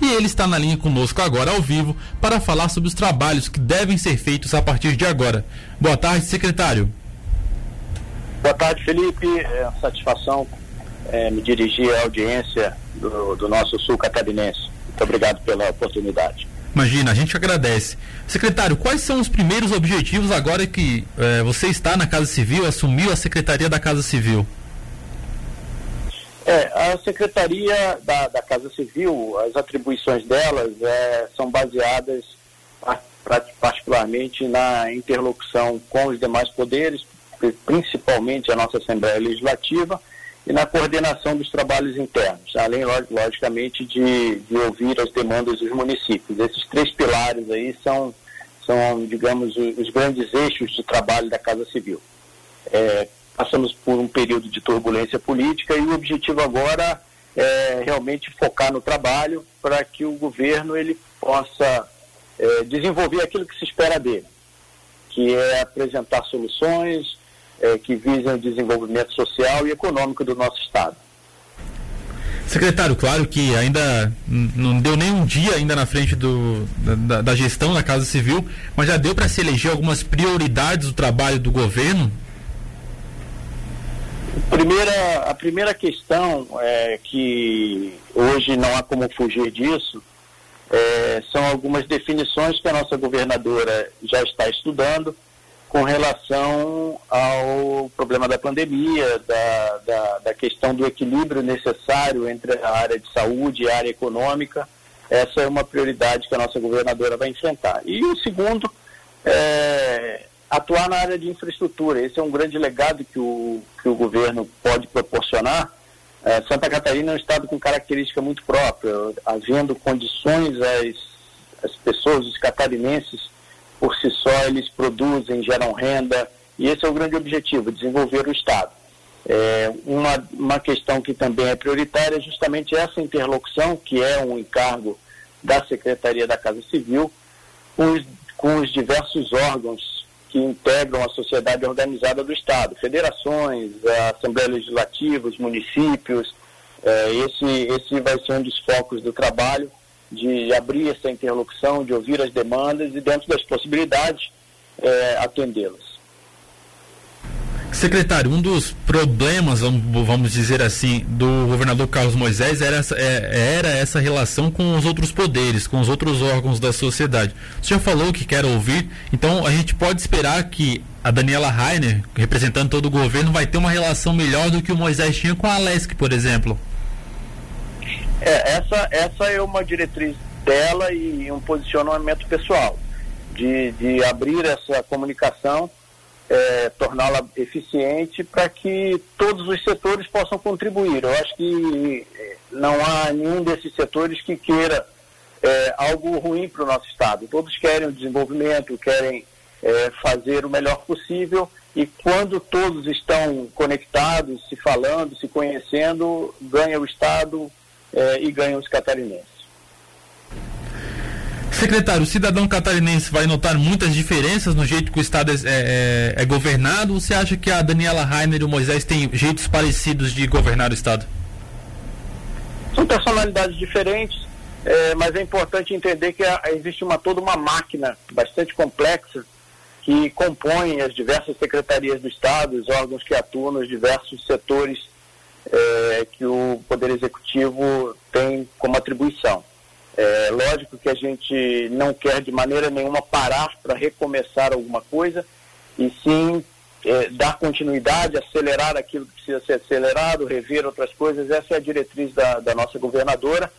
e ele está na linha conosco agora ao vivo para falar sobre os trabalhos que devem ser feitos a partir de agora. Boa tarde, secretário. Boa tarde, Felipe. É uma satisfação é, me dirigir à audiência do, do nosso sul catarinense. Muito obrigado pela oportunidade. Imagina, a gente agradece. Secretário, quais são os primeiros objetivos agora que é, você está na Casa Civil, assumiu a Secretaria da Casa Civil? É, a Secretaria da, da Casa Civil, as atribuições delas é, são baseadas particularmente na interlocução com os demais poderes, principalmente a nossa Assembleia Legislativa, e na coordenação dos trabalhos internos, além, logicamente, de, de ouvir as demandas dos municípios. Esses três pilares aí são, são digamos, os grandes eixos de trabalho da Casa Civil. É, passamos por um período de turbulência política e o objetivo agora é realmente focar no trabalho para que o governo ele possa é, desenvolver aquilo que se espera dele, que é apresentar soluções, é, que visam o desenvolvimento social e econômico do nosso Estado. Secretário, claro que ainda não deu nem um dia ainda na frente do, da, da gestão da Casa Civil, mas já deu para se eleger algumas prioridades do trabalho do governo? Primeira, a primeira questão é que hoje não há como fugir disso, é, são algumas definições que a nossa governadora já está estudando, com relação ao problema da pandemia, da, da, da, questão do equilíbrio necessário entre a área de saúde e a área econômica. Essa é uma prioridade que a nossa governadora vai enfrentar. E o segundo é atuar na área de infraestrutura. Esse é um grande legado que o, que o governo pode proporcionar. É, Santa Catarina é um estado com característica muito própria, havendo condições às, às pessoas, os catarinenses, por si só eles produzem, geram renda, e esse é o grande objetivo, desenvolver o Estado. É, uma, uma questão que também é prioritária é justamente essa interlocução, que é um encargo da Secretaria da Casa Civil, com os, com os diversos órgãos que integram a sociedade organizada do Estado, federações, a Assembleia Legislativa, os municípios. É, esse, esse vai ser um dos focos do trabalho de abrir essa interlocução, de ouvir as demandas e, dentro das possibilidades, é, atendê-las. Secretário, um dos problemas, vamos dizer assim, do governador Carlos Moisés era essa, é, era essa relação com os outros poderes, com os outros órgãos da sociedade. Você já falou que quer ouvir, então a gente pode esperar que a Daniela Rainer, representando todo o governo, vai ter uma relação melhor do que o Moisés tinha com a Alesc, por exemplo. É, essa, essa é uma diretriz dela e um posicionamento pessoal, de, de abrir essa comunicação, é, torná-la eficiente para que todos os setores possam contribuir. Eu acho que é, não há nenhum desses setores que queira é, algo ruim para o nosso Estado. Todos querem o desenvolvimento, querem é, fazer o melhor possível e quando todos estão conectados, se falando, se conhecendo, ganha o Estado, eh, e ganham os catarinenses. Secretário, o cidadão catarinense vai notar muitas diferenças no jeito que o Estado é, é, é governado? Ou você acha que a Daniela Rainer e o Moisés têm jeitos parecidos de governar o Estado? São personalidades diferentes, é, mas é importante entender que existe uma, toda uma máquina bastante complexa que compõe as diversas secretarias do Estado, os órgãos que atuam nos diversos setores é, que o Poder Executivo tem como atribuição. É lógico que a gente não quer de maneira nenhuma parar para recomeçar alguma coisa, e sim é, dar continuidade, acelerar aquilo que precisa ser acelerado, rever outras coisas. Essa é a diretriz da, da nossa governadora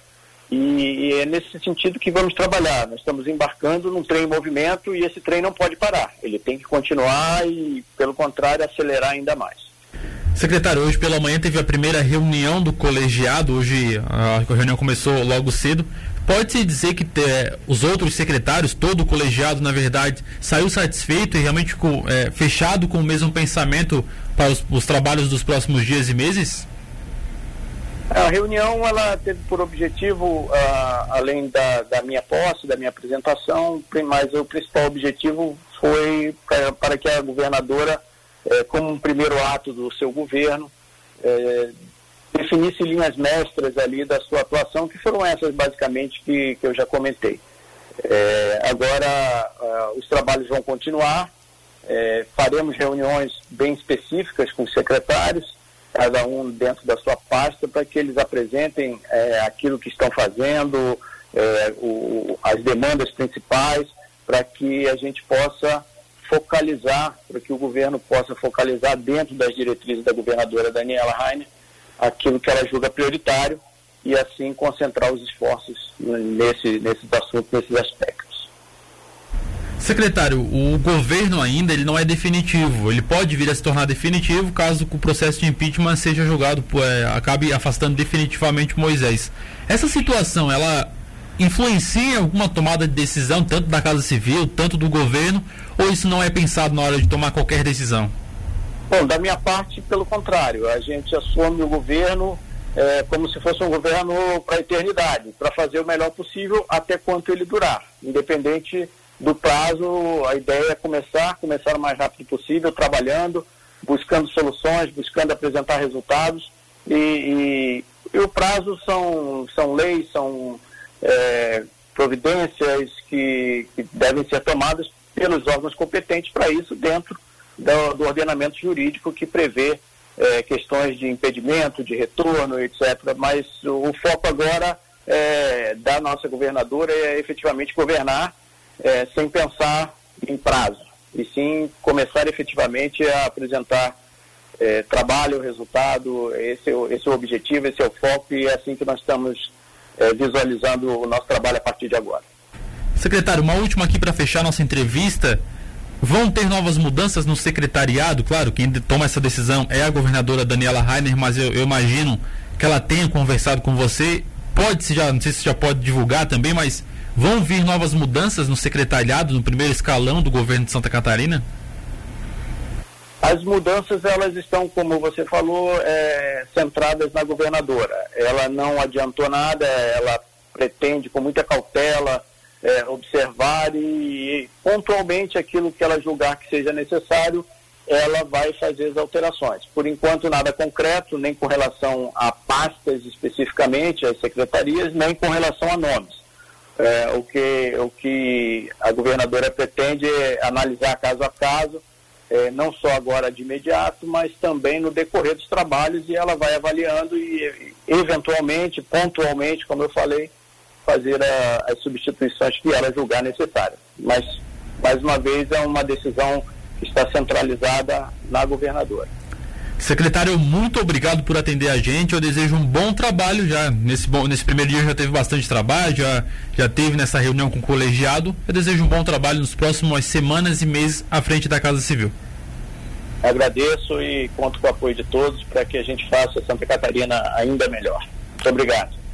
e, e, é nesse sentido que vamos trabalhar. Nós estamos embarcando num trem em movimento e esse trem não pode parar. Ele tem que continuar e, pelo contrário, acelerar ainda mais. Secretário, hoje pela manhã teve a primeira reunião do colegiado, hoje a reunião começou logo cedo. Pode-se dizer que é, os outros secretários, todo o colegiado, na verdade, saiu satisfeito e realmente com, é, fechado com o mesmo pensamento para os, os, trabalhos dos próximos dias e meses? A reunião ela teve por objetivo, uh, além da, da, minha posse, da minha apresentação, mas o principal objetivo foi para, que a governadora é, como um primeiro ato do seu governo, é, definisse linhas mestras ali da sua atuação, que foram essas basicamente que, que eu já comentei. É, agora, uh, os trabalhos vão continuar, é, faremos reuniões bem específicas com os secretários, cada um dentro da sua pasta, para que eles apresentem é, aquilo que estão fazendo, é, o, as demandas principais, para que a gente possa focalizar, para que o governo possa focalizar dentro das diretrizes da governadora Daniela Rainer aquilo que ela julga prioritário e assim concentrar os esforços nesse, nesses assuntos, nesses aspectos. Secretário, o governo ainda ele não é definitivo. Ele pode vir a se tornar definitivo caso o processo de impeachment seja julgado, é, acabe afastando definitivamente Moisés. Essa situação, ela influencia alguma tomada de decisão, tanto da Casa Civil, tanto do governo, ou isso não é pensado na hora de tomar qualquer decisão? Bom, da minha parte, pelo contrário, a gente assume o governo é, como se fosse um governo para a eternidade, para fazer o melhor possível até quanto ele durar. Independente do prazo, a ideia é começar, começar o mais rápido possível, trabalhando, buscando soluções, buscando apresentar resultados. E, e, e o prazo são, são leis, são é, providências que, que devem ser tomadas pelos órgãos competentes para isso dentro do, do, ordenamento jurídico que prevê é, questões de impedimento, de retorno, etc. Mas o, o foco agora é, da nossa governadora é efetivamente governar é, sem pensar em prazo, e sim começar efetivamente a apresentar é, trabalho, resultado, esse, é esse é o objetivo, esse é o foco e é assim que nós estamos é, visualizando o nosso trabalho a partir de agora. Secretário, uma última aqui para fechar nossa entrevista. Vão ter novas mudanças no secretariado? Claro, quem toma essa decisão é a governadora Daniela Rainer, mas eu, eu imagino que ela tenha conversado com você. Pode se já, não sei se já pode divulgar também, mas vão vir novas mudanças no secretariado, no primeiro escalão do governo de Santa Catarina? As mudanças, elas estão, como você falou, é, centradas na governadora. Ela não adiantou nada, ela pretende, com muita cautela, é, observar e, e, pontualmente aquilo que ela julgar que seja necessário, ela vai fazer as alterações. Por enquanto, nada concreto, nem com relação a pastas especificamente, as secretarias, nem com relação a nomes. É, o, que, o que a governadora pretende é analisar caso a caso é, não só agora de imediato, mas também no decorrer dos trabalhos e ela vai avaliando e, eventualmente, pontualmente, como eu falei, fazer a, as substituições que ela julgar necessárias. Mas, mais uma vez, é uma decisão que está centralizada na governadora. Secretário, muito obrigado por atender a gente. Eu desejo um bom trabalho já. Nesse, bom, nesse primeiro dia já teve bastante trabalho, já, já teve nessa reunião com o colegiado. Eu desejo um bom trabalho nos próximos semanas e meses à frente da Casa Civil. Agradeço e conto com o apoio de todos para que a gente faça Santa Catarina ainda melhor. Muito obrigado.